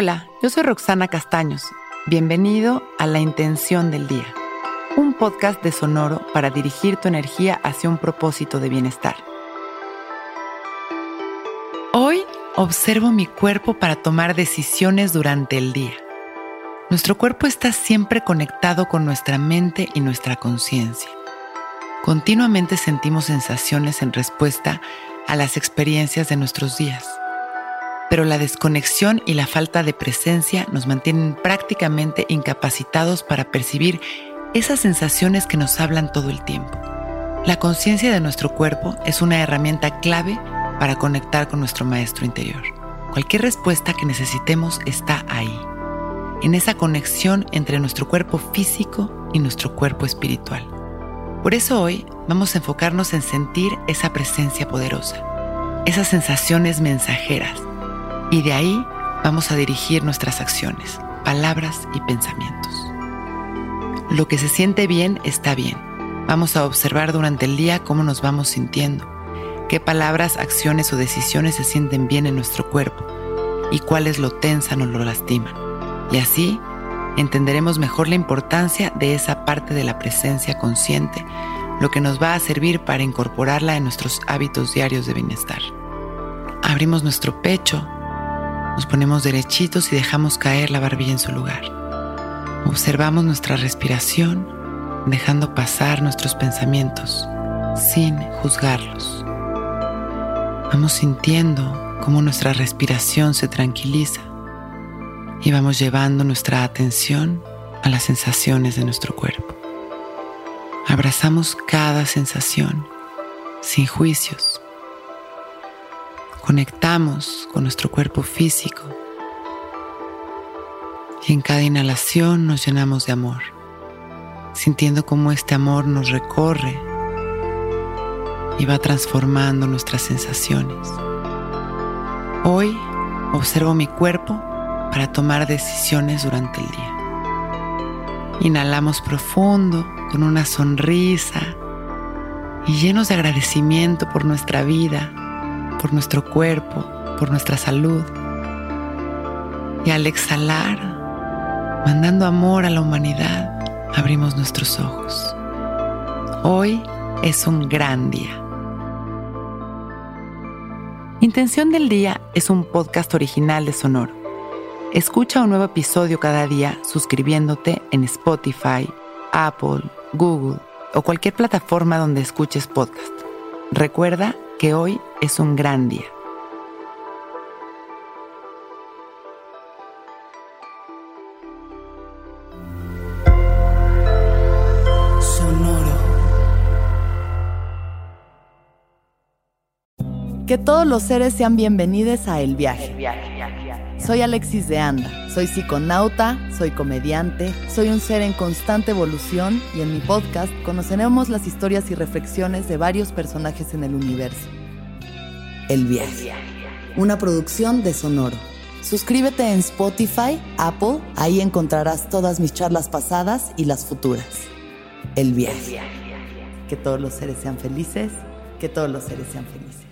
Hola, yo soy Roxana Castaños. Bienvenido a La Intención del Día, un podcast de Sonoro para dirigir tu energía hacia un propósito de bienestar. Hoy observo mi cuerpo para tomar decisiones durante el día. Nuestro cuerpo está siempre conectado con nuestra mente y nuestra conciencia. Continuamente sentimos sensaciones en respuesta a las experiencias de nuestros días. Pero la desconexión y la falta de presencia nos mantienen prácticamente incapacitados para percibir esas sensaciones que nos hablan todo el tiempo. La conciencia de nuestro cuerpo es una herramienta clave para conectar con nuestro maestro interior. Cualquier respuesta que necesitemos está ahí en esa conexión entre nuestro cuerpo físico y nuestro cuerpo espiritual. Por eso hoy vamos a enfocarnos en sentir esa presencia poderosa, esas sensaciones mensajeras, y de ahí vamos a dirigir nuestras acciones, palabras y pensamientos. Lo que se siente bien está bien. Vamos a observar durante el día cómo nos vamos sintiendo, qué palabras, acciones o decisiones se sienten bien en nuestro cuerpo y cuáles lo tensan o lo lastiman. Y así entenderemos mejor la importancia de esa parte de la presencia consciente, lo que nos va a servir para incorporarla en nuestros hábitos diarios de bienestar. Abrimos nuestro pecho, nos ponemos derechitos y dejamos caer la barbilla en su lugar. Observamos nuestra respiración, dejando pasar nuestros pensamientos sin juzgarlos. Vamos sintiendo cómo nuestra respiración se tranquiliza y vamos llevando nuestra atención a las sensaciones de nuestro cuerpo. Abrazamos cada sensación sin juicios. Conectamos con nuestro cuerpo físico y en cada inhalación nos llenamos de amor, sintiendo cómo este amor nos recorre y va transformando nuestras sensaciones. Hoy observo mi cuerpo para tomar decisiones durante el día. Inhalamos profundo con una sonrisa y llenos de agradecimiento por nuestra vida, por nuestro cuerpo, por nuestra salud. Y al exhalar, mandando amor a la humanidad, abrimos nuestros ojos. Hoy es un gran día. Intención del Día es un podcast original de Sonoro. Escucha un nuevo episodio cada día suscribiéndote en Spotify, Apple, Google o cualquier plataforma donde escuches podcast. Recuerda que hoy es un gran día. Sonoro. Que todos los seres sean bienvenidos a El Viaje. Soy Alexis de Anda, soy psiconauta, soy comediante, soy un ser en constante evolución y en mi podcast conoceremos las historias y reflexiones de varios personajes en el universo. El viaje, una producción de Sonoro. Suscríbete en Spotify, Apple, ahí encontrarás todas mis charlas pasadas y las futuras. El viaje. Que todos los seres sean felices, que todos los seres sean felices.